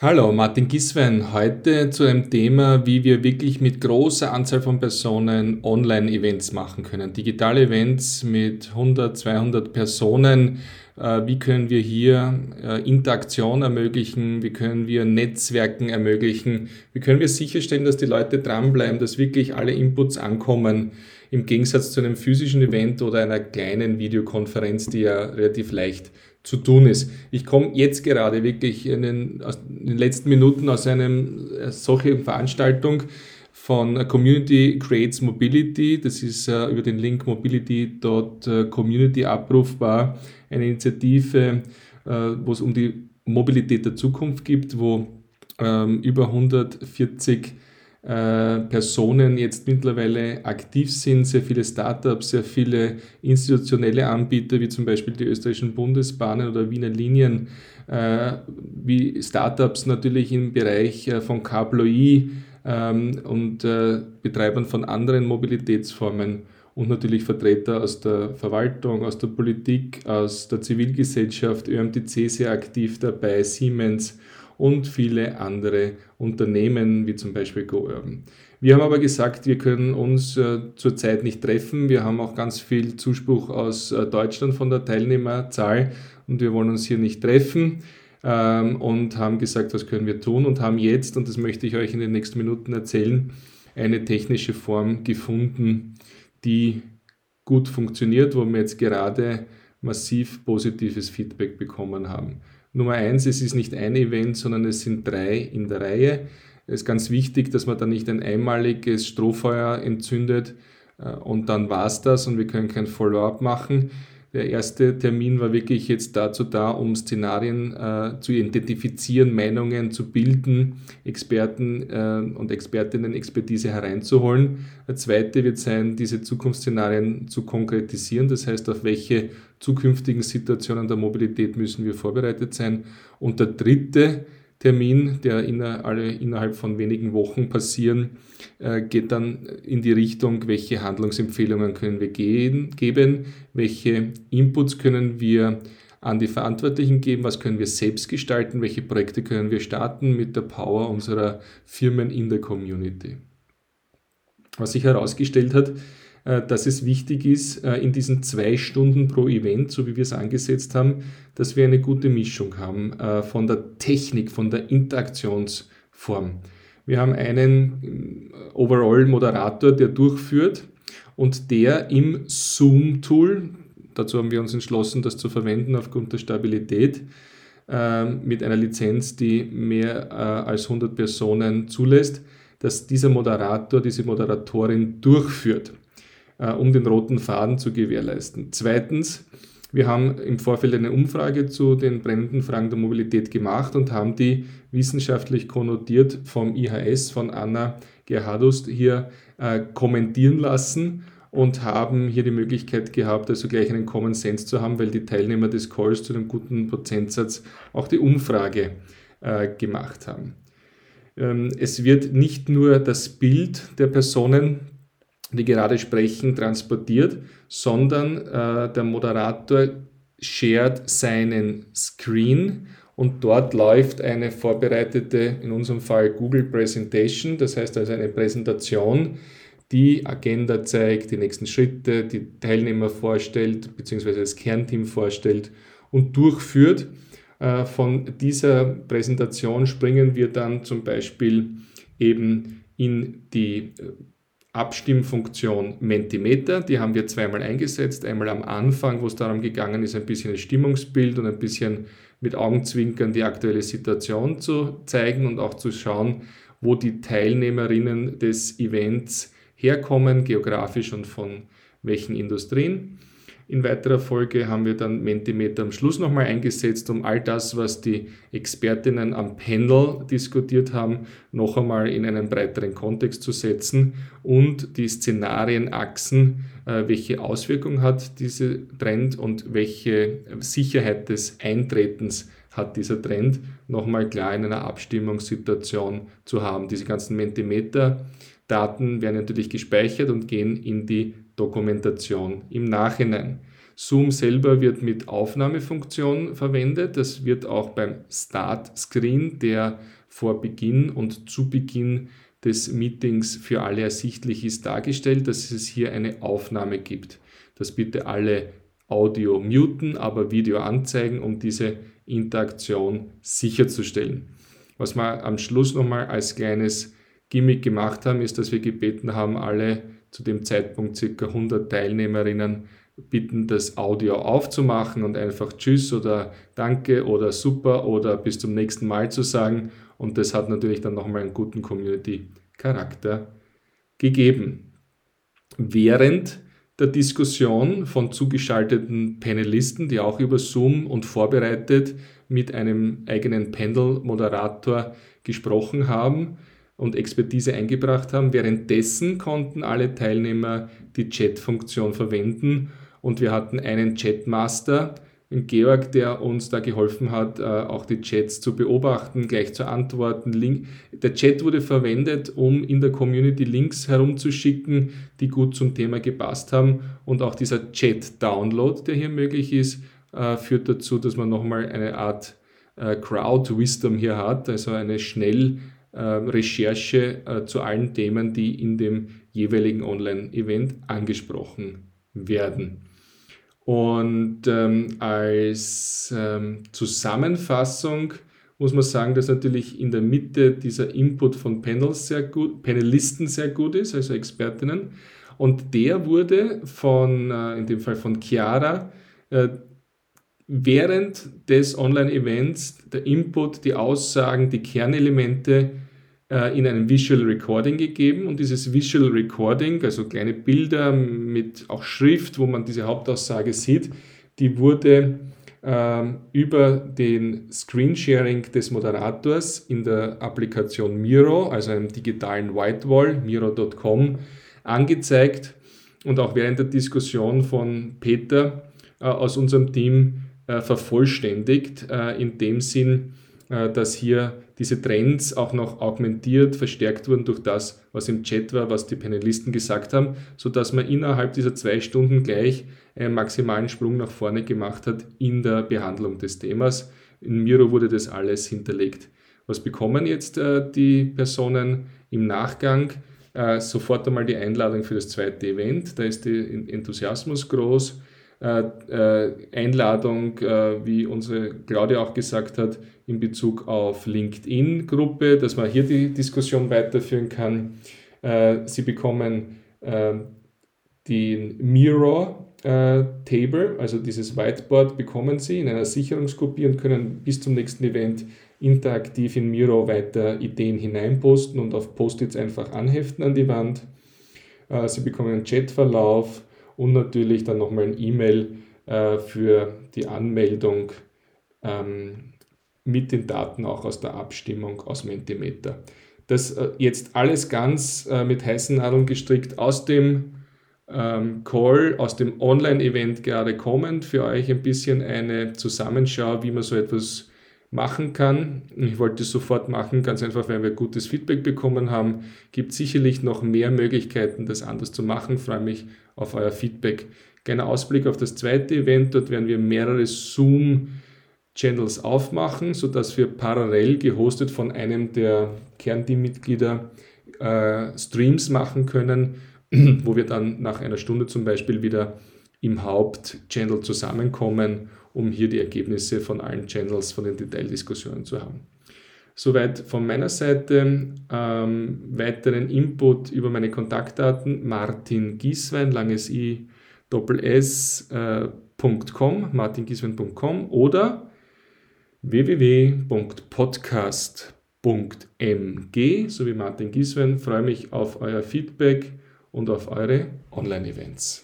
Hallo, Martin Giswein. Heute zu einem Thema, wie wir wirklich mit großer Anzahl von Personen Online-Events machen können. Digitale Events mit 100, 200 Personen. Äh, wie können wir hier äh, Interaktion ermöglichen? Wie können wir Netzwerken ermöglichen? Wie können wir sicherstellen, dass die Leute dranbleiben, dass wirklich alle Inputs ankommen? Im Gegensatz zu einem physischen Event oder einer kleinen Videokonferenz, die ja relativ leicht zu tun ist. Ich komme jetzt gerade wirklich in den, in den letzten Minuten aus einem äh, solchen Veranstaltung von Community Creates Mobility. Das ist uh, über den Link mobility.community abrufbar. Eine Initiative, uh, wo es um die Mobilität der Zukunft gibt, wo ähm, über 140 äh, Personen jetzt mittlerweile aktiv sind, sehr viele Startups, sehr viele institutionelle Anbieter, wie zum Beispiel die österreichischen Bundesbahnen oder Wiener Linien, äh, wie Startups natürlich im Bereich äh, von Cabloe ähm, und Betreibern von anderen Mobilitätsformen und natürlich Vertreter aus der Verwaltung, aus der Politik, aus der Zivilgesellschaft, ÖMTC sehr aktiv dabei, Siemens und viele andere Unternehmen, wie zum Beispiel GoUrban. Wir haben aber gesagt, wir können uns äh, zurzeit nicht treffen. Wir haben auch ganz viel Zuspruch aus äh, Deutschland von der Teilnehmerzahl und wir wollen uns hier nicht treffen ähm, und haben gesagt, was können wir tun und haben jetzt, und das möchte ich euch in den nächsten Minuten erzählen, eine technische Form gefunden, die gut funktioniert, wo wir jetzt gerade massiv positives Feedback bekommen haben. Nummer eins, es ist nicht ein Event, sondern es sind drei in der Reihe. Es ist ganz wichtig, dass man da nicht ein einmaliges Strohfeuer entzündet äh, und dann war es das und wir können kein Follow-up machen, der erste Termin war wirklich jetzt dazu da, um Szenarien äh, zu identifizieren, Meinungen zu bilden, Experten äh, und Expertinnen Expertise hereinzuholen. Der zweite wird sein, diese Zukunftsszenarien zu konkretisieren, das heißt, auf welche zukünftigen Situationen der Mobilität müssen wir vorbereitet sein. Und der dritte Termin, der inner, alle innerhalb von wenigen Wochen passieren, äh, geht dann in die Richtung, welche Handlungsempfehlungen können wir gehen, geben, welche Inputs können wir an die Verantwortlichen geben, was können wir selbst gestalten, welche Projekte können wir starten mit der Power unserer Firmen in der Community. Was sich herausgestellt hat, dass es wichtig ist, äh, in diesen zwei Stunden pro Event, so wie wir es angesetzt haben, dass wir eine gute Mischung haben äh, von der Technik, von der Interaktionsform. Wir haben einen Overall-Moderator, der durchführt und der im Zoom-Tool, dazu haben wir uns entschlossen, das zu verwenden aufgrund der Stabilität, mit einer Lizenz, die mehr als 100 Personen zulässt, dass dieser Moderator, diese Moderatorin durchführt. Äh, um den roten Faden zu gewährleisten. Zweitens, wir haben im Vorfeld eine Umfrage zu den brennenden Fragen der Mobilität gemacht und haben die wissenschaftlich konnotiert vom IHS, von Anna Gerhardust, hier äh, kommentieren lassen und haben hier die Möglichkeit gehabt, also gleich einen Common Sense zu haben, weil die Teilnehmer des Calls zu einem guten Prozentsatz auch die Umfrage äh, gemacht haben. Ähm, es wird nicht nur das Bild der Personen die gerade sprechen, transportiert, sondern äh, der Moderator shared seinen Screen und dort läuft eine vorbereitete, in unserem Fall Google Presentation, das heißt also eine Präsentation, die Agenda zeigt, die nächsten Schritte, die Teilnehmer vorstellt, beziehungsweise das Kernteam vorstellt und durchführt. Äh, von dieser Präsentation springen wir dann zum Beispiel eben in die äh, Abstimmfunktion Mentimeter, die haben wir zweimal eingesetzt. Einmal am Anfang, wo es darum gegangen ist, ein bisschen ein Stimmungsbild und ein bisschen mit Augenzwinkern die aktuelle Situation zu zeigen und auch zu schauen, wo die Teilnehmerinnen des Events herkommen, geografisch und von welchen Industrien. In weiterer Folge haben wir dann Mentimeter am Schluss nochmal eingesetzt, um all das, was die Expertinnen am Panel diskutiert haben, noch einmal in einen breiteren Kontext zu setzen und die Szenarienachsen, äh, welche Auswirkungen hat dieser Trend und welche Sicherheit des Eintretens hat dieser Trend, nochmal klar in einer Abstimmungssituation zu haben. Diese ganzen Mentimeter-Daten werden natürlich gespeichert und gehen in die Dokumentation im Nachhinein. Zoom selber wird mit Aufnahmefunktion verwendet. Das wird auch beim Start Screen, der vor Beginn und zu Beginn des Meetings für alle ersichtlich ist, dargestellt, dass es hier eine Aufnahme gibt. Dass bitte alle Audio muten, aber Video anzeigen, um diese Interaktion sicherzustellen. Was wir am Schluss nochmal als kleines Gimmick gemacht haben, ist, dass wir gebeten haben, alle zu dem Zeitpunkt ca. 100 Teilnehmerinnen bitten, das Audio aufzumachen und einfach Tschüss oder Danke oder Super oder bis zum nächsten Mal zu sagen. Und das hat natürlich dann nochmal einen guten Community-Charakter gegeben. Während der Diskussion von zugeschalteten Panelisten, die auch über Zoom und vorbereitet mit einem eigenen Panel-Moderator gesprochen haben und Expertise eingebracht haben. Währenddessen konnten alle Teilnehmer die Chat-Funktion verwenden und wir hatten einen Chatmaster, Georg, der uns da geholfen hat, äh, auch die Chats zu beobachten, gleich zu antworten. Link. Der Chat wurde verwendet, um in der Community Links herumzuschicken, die gut zum Thema gepasst haben. Und auch dieser Chat-Download, der hier möglich ist, äh, führt dazu, dass man nochmal eine Art äh, Crowd-Wisdom hier hat, also eine Schnellrecherche zu allen Themen, die in dem jeweiligen Online-Event angesprochen werden. Und ähm, als ähm, Zusammenfassung muss man sagen, dass natürlich in der Mitte dieser Input von Panels sehr gut, Panelisten sehr gut ist, also Expertinnen. Und der wurde von, äh, in dem Fall von Chiara, äh, während des Online-Events der Input, die Aussagen, die Kernelemente äh, in einem Visual Recording gegeben. Und dieses Visual Recording, also kleine Bilder mit auch Schrift, wo man diese Hauptaussage sieht, die wurde ähm, über den Screensharing des Moderators in der Applikation Miro, also einem digitalen Whitewall, miro.com, angezeigt. Und auch während der Diskussion von Peter äh, aus unserem Team äh, vervollständigt, äh, in dem Sinn, äh, dass hier diese Trends auch noch augmentiert, verstärkt wurden durch das, was im Chat war, was die Panelisten gesagt haben, sodass man innerhalb dieser zwei Stunden gleich einen maximalen Sprung nach vorne gemacht hat in der Behandlung des Themas. In Miro wurde das alles hinterlegt. Was bekommen jetzt die Personen im Nachgang? Sofort einmal die Einladung für das zweite Event. Da ist der Enthusiasmus groß. Äh, äh, Einladung, äh, wie unsere Claudia auch gesagt hat, in Bezug auf LinkedIn-Gruppe, dass man hier die Diskussion weiterführen kann. Sie bekommen den Mirror Table, also dieses Whiteboard bekommen Sie in einer Sicherungskopie und können bis zum nächsten Event interaktiv in Miro weiter Ideen hineinposten und auf Post-its einfach anheften an die Wand. Sie bekommen einen Chatverlauf, und natürlich dann nochmal ein E-Mail äh, für die Anmeldung ähm, mit den Daten auch aus der Abstimmung aus Mentimeter. Das äh, jetzt alles ganz äh, mit heißen Nadeln gestrickt aus dem ähm, Call, aus dem Online-Event gerade kommend, für euch ein bisschen eine Zusammenschau, wie man so etwas machen kann. Ich wollte es sofort machen, ganz einfach, weil wir gutes Feedback bekommen haben. Gibt sicherlich noch mehr Möglichkeiten, das anders zu machen. Freue mich auf euer Feedback. Kleiner Ausblick auf das zweite Event. Dort werden wir mehrere Zoom-Channels aufmachen, sodass wir parallel gehostet von einem der Kernteammitglieder äh, Streams machen können, wo wir dann nach einer Stunde zum Beispiel wieder im Hauptchannel zusammenkommen, um hier die Ergebnisse von allen Channels, von den Detaildiskussionen zu haben. Soweit von meiner Seite. Ähm, weiteren Input über meine Kontaktdaten Martin Gieswein, langes i, doppel s, äh, .com, martingieswein.com oder www.podcast.mg, so wie Martin Gieswein. Freue mich auf euer Feedback und auf eure Online-Events.